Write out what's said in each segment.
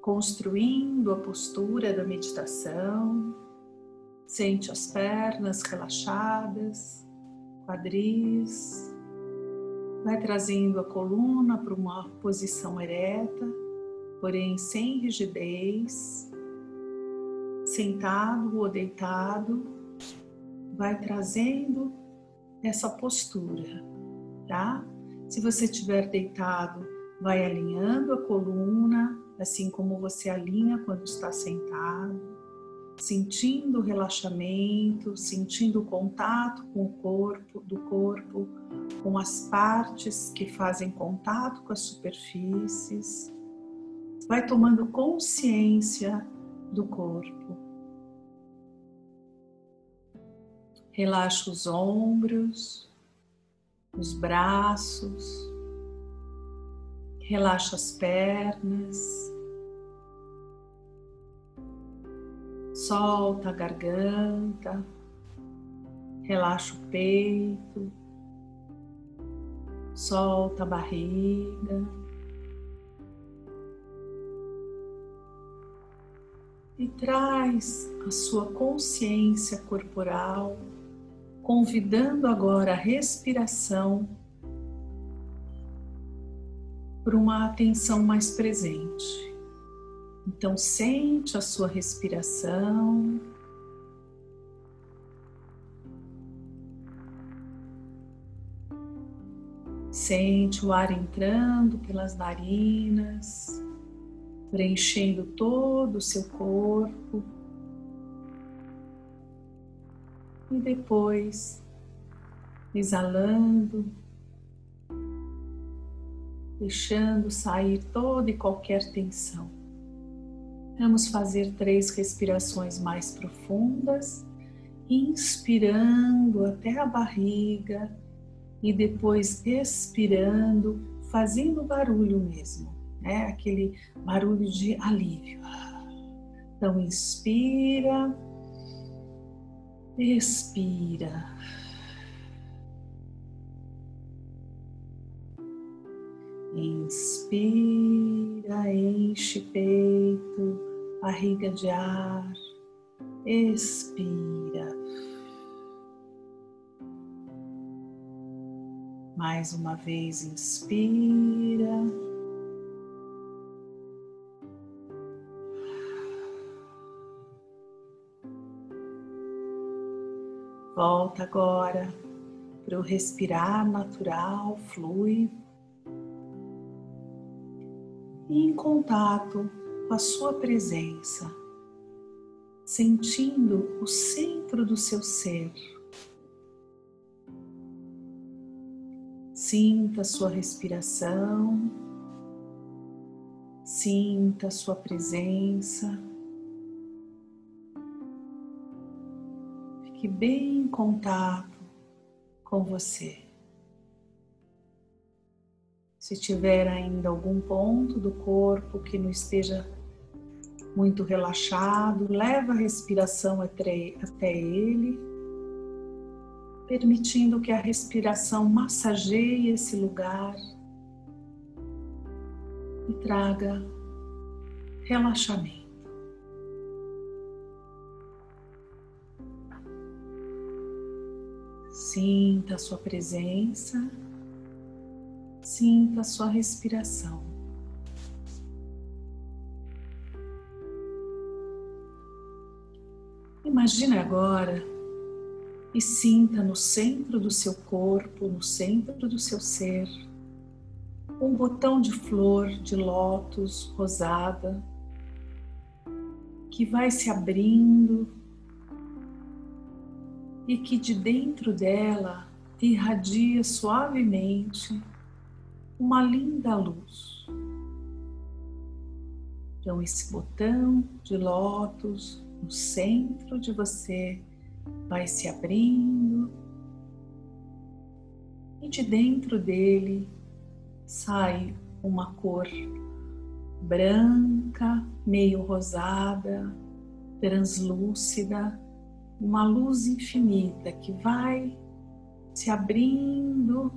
construindo a postura da meditação. Sente as pernas relaxadas, quadris. Vai trazendo a coluna para uma posição ereta, porém sem rigidez. Sentado ou deitado, vai trazendo essa postura, tá? Se você estiver deitado, vai alinhando a coluna, assim como você alinha quando está sentado, sentindo o relaxamento, sentindo o contato com o corpo, do corpo, com as partes que fazem contato com as superfícies. Vai tomando consciência do corpo. Relaxa os ombros, os braços, relaxa as pernas, solta a garganta, relaxa o peito, solta a barriga. E traz a sua consciência corporal, convidando agora a respiração por uma atenção mais presente. Então, sente a sua respiração. Sente o ar entrando pelas narinas, preenchendo todo o seu corpo. E depois, exalando deixando sair toda e qualquer tensão. Vamos fazer três respirações mais profundas, inspirando até a barriga e depois expirando, fazendo barulho mesmo, né? Aquele barulho de alívio. Então, inspira, expira. Inspira, enche peito, barriga de ar. Expira. Mais uma vez, inspira. Volta agora para o respirar natural, flui em contato com a sua presença, sentindo o centro do seu ser. Sinta a sua respiração, sinta a sua presença. Fique bem em contato com você. Se tiver ainda algum ponto do corpo que não esteja muito relaxado, leva a respiração até, até ele, permitindo que a respiração massageie esse lugar e traga relaxamento. Sinta a sua presença. Sinta a sua respiração. Imagine agora e sinta no centro do seu corpo, no centro do seu ser, um botão de flor de lótus rosada que vai se abrindo e que de dentro dela irradia suavemente uma linda luz. Então, esse botão de lótus no centro de você vai se abrindo e de dentro dele sai uma cor branca, meio rosada, translúcida, uma luz infinita que vai se abrindo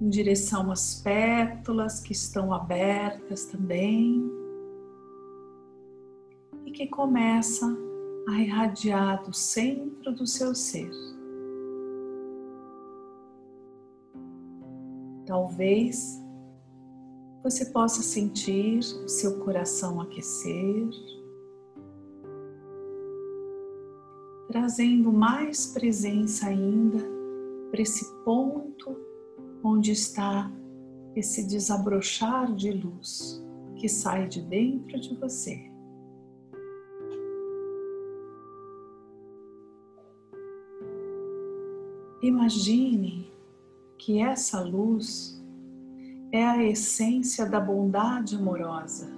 em direção às pétalas que estão abertas também, que começa a irradiar do centro do seu ser. Talvez você possa sentir o seu coração aquecer, trazendo mais presença ainda para esse ponto onde está esse desabrochar de luz que sai de dentro de você. Imagine que essa luz é a essência da bondade amorosa.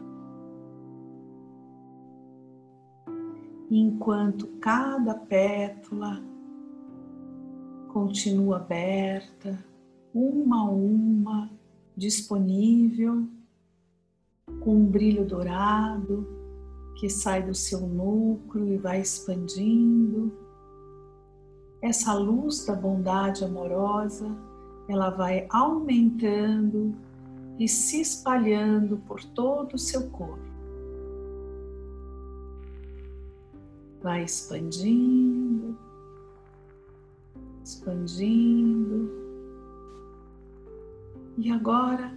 Enquanto cada pétala continua aberta, uma a uma, disponível, com um brilho dourado que sai do seu núcleo e vai expandindo. Essa luz da bondade amorosa, ela vai aumentando e se espalhando por todo o seu corpo. Vai expandindo, expandindo. E agora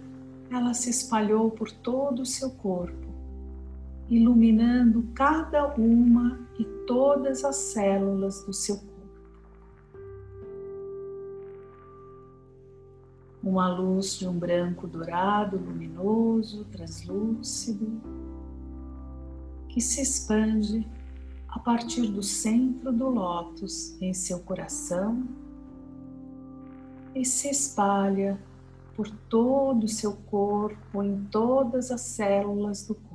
ela se espalhou por todo o seu corpo, iluminando cada uma e todas as células do seu corpo. Uma luz de um branco dourado, luminoso, translúcido, que se expande a partir do centro do lótus em seu coração e se espalha por todo o seu corpo, em todas as células do corpo.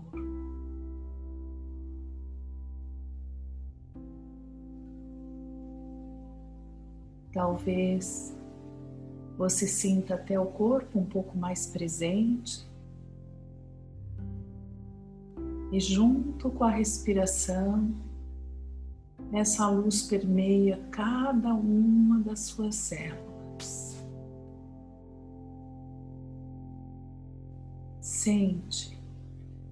Talvez você sinta até o corpo um pouco mais presente. E junto com a respiração, essa luz permeia cada uma das suas células. Sente,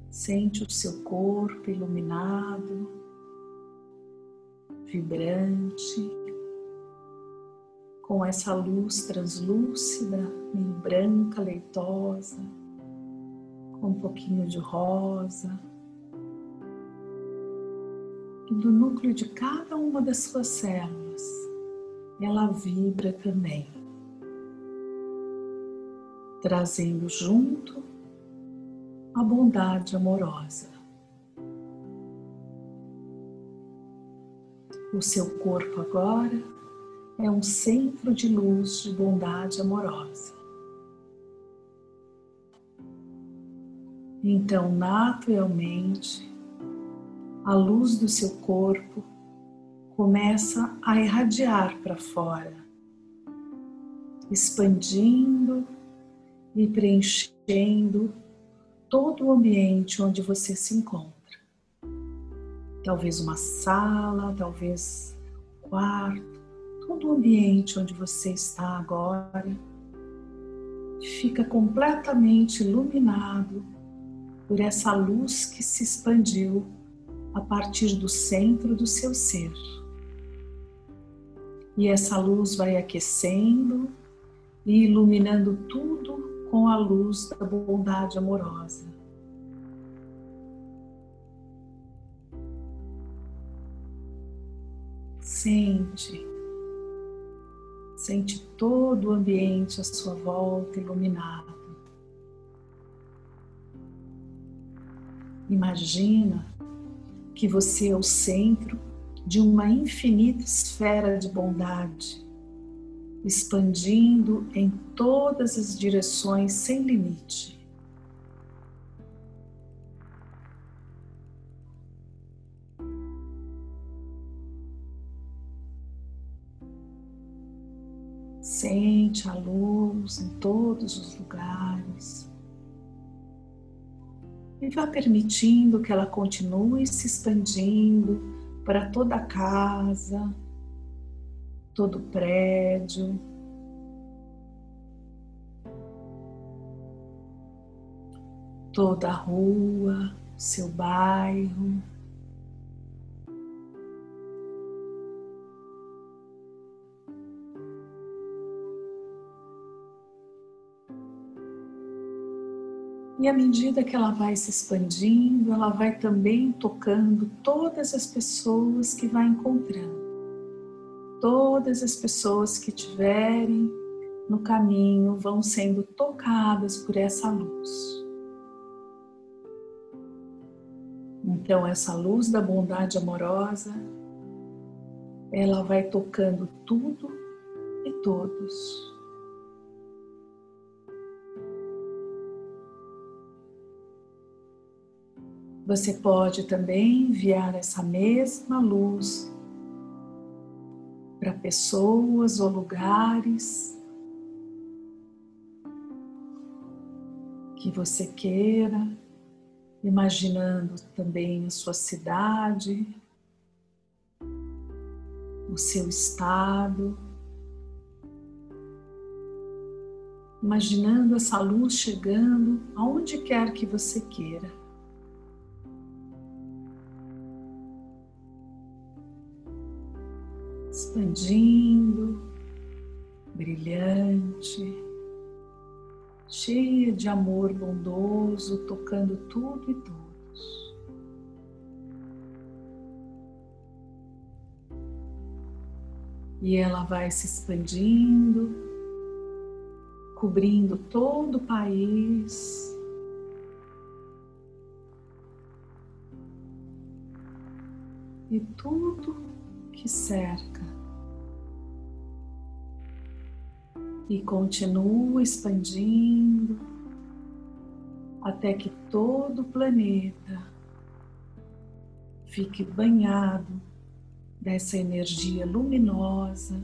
sente o seu corpo iluminado, vibrante, com essa luz translúcida, meio branca, leitosa, com um pouquinho de rosa. E do núcleo de cada uma das suas células, ela vibra também, trazendo junto a bondade amorosa. O seu corpo agora é um centro de luz de bondade amorosa. Então, naturalmente, a luz do seu corpo começa a irradiar para fora, expandindo e preenchendo todo o ambiente onde você se encontra. Talvez uma sala, talvez um quarto, todo o ambiente onde você está agora fica completamente iluminado por essa luz que se expandiu a partir do centro do seu ser. E essa luz vai aquecendo e iluminando tudo com a luz da bondade amorosa. Sente, sente todo o ambiente à sua volta iluminado. Imagina que você é o centro de uma infinita esfera de bondade expandindo em todas as direções sem limite. Sente a luz em todos os lugares. E vá permitindo que ela continue se expandindo para toda a casa, todo o prédio. Toda a rua, seu bairro. E à medida que ela vai se expandindo, ela vai também tocando todas as pessoas que vai encontrando. Todas as pessoas que tiverem no caminho vão sendo tocadas por essa luz. Então, essa luz da bondade amorosa, ela vai tocando tudo e todos. Você pode também enviar essa mesma luz para pessoas ou lugares que você queira, imaginando também a sua cidade, o seu estado, imaginando essa luz chegando aonde quer que você queira. Expandindo, brilhante, cheia de amor bondoso, tocando tudo e todos. E ela vai se expandindo, cobrindo todo o país. E tudo que cerca e continua expandindo até que todo o planeta fique banhado dessa energia luminosa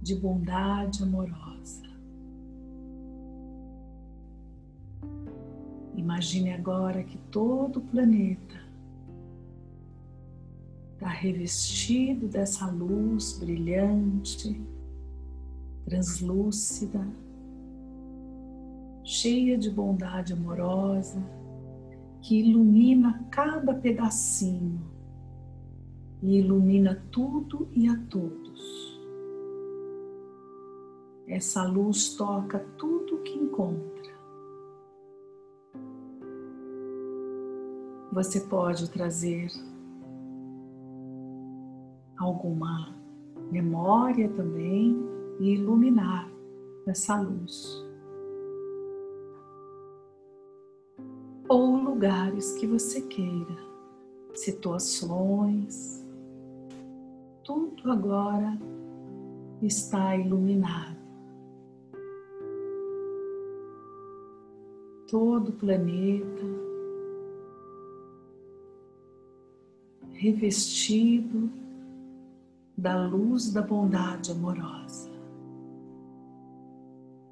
de bondade amorosa. Imagine agora que todo o planeta está revestido dessa luz brilhante translúcida, cheia de bondade amorosa, que ilumina cada pedacinho e ilumina tudo e a todos. Essa luz toca tudo que encontra. Você pode trazer alguma memória também e iluminar essa luz. Ou lugares que você queira, situações, tudo agora está iluminado. Todo o planeta revestido da luz da bondade amorosa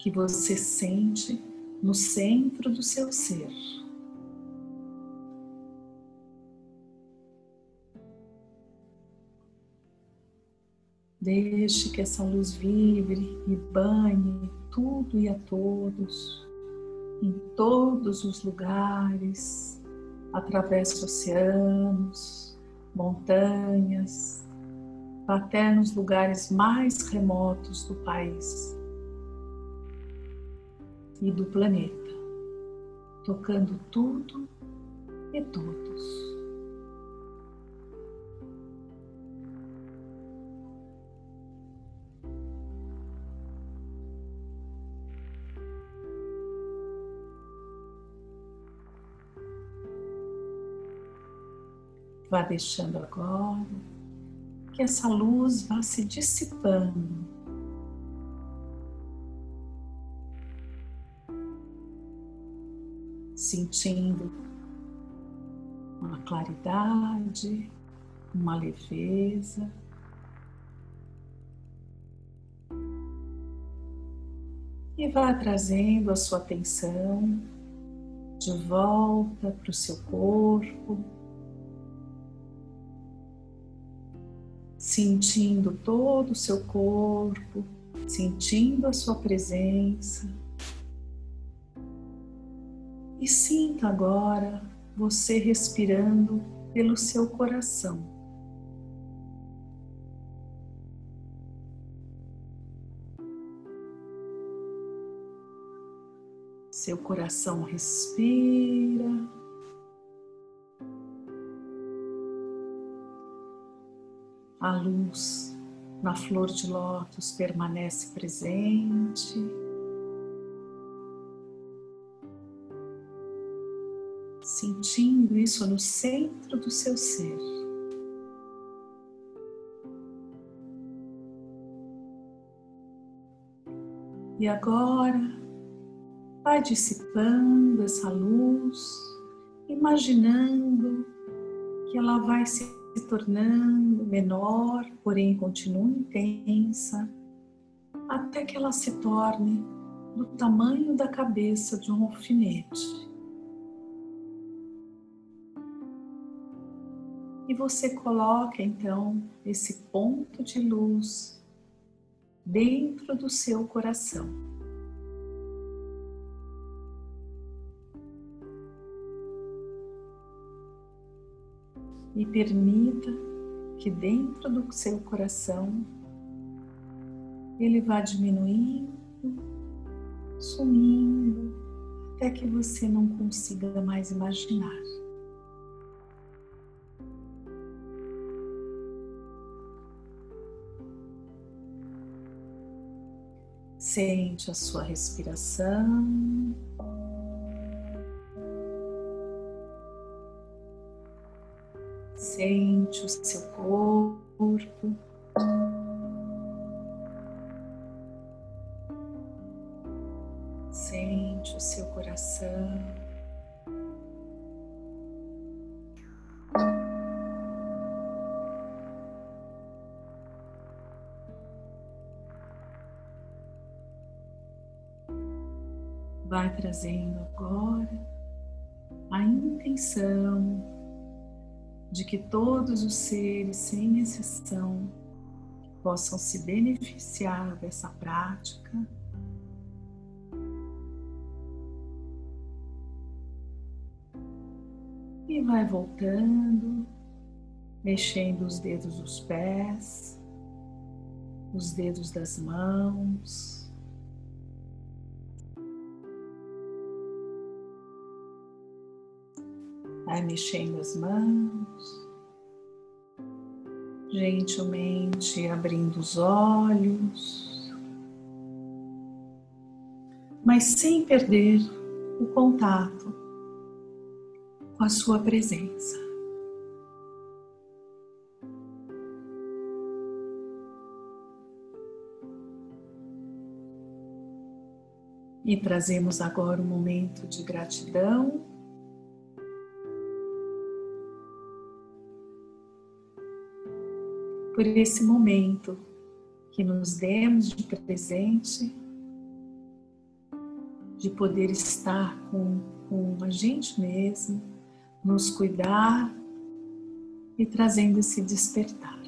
que você sente no centro do seu ser. Deixe que essa luz vibre e banhe tudo e a todos, em todos os lugares, através oceanos, montanhas, até nos lugares mais remotos do país e do planeta, tocando tudo e todos. Vá deixando agora que essa luz vá se dissipando sentindo uma claridade, uma leveza. E vá trazendo a sua atenção de volta para o seu corpo, sentindo todo o seu corpo, sentindo a sua presença. E sinta agora você respirando pelo seu coração. Seu coração respira. A luz na flor de lótus permanece presente. Sentindo isso no centro do seu ser. E agora vai dissipando essa luz, imaginando que ela vai se tornando menor, porém continua intensa, até que ela se torne do tamanho da cabeça de um alfinete. E você coloca então esse ponto de luz dentro do seu coração. E permita que dentro do seu coração ele vá diminuindo, sumindo, até que você não consiga mais imaginar. Sente a sua respiração. Sente o seu corpo. Sente o seu coração. Vai trazendo agora a intenção de que todos os seres, sem exceção, possam se beneficiar dessa prática. E vai voltando, mexendo os dedos dos pés, os dedos das mãos, Vai mexendo as mãos, gentilmente abrindo os olhos, mas sem perder o contato com a sua presença. E trazemos agora um momento de gratidão por esse momento que nos demos de presente, de poder estar com, com a gente mesmo, nos cuidar e trazendo esse despertar.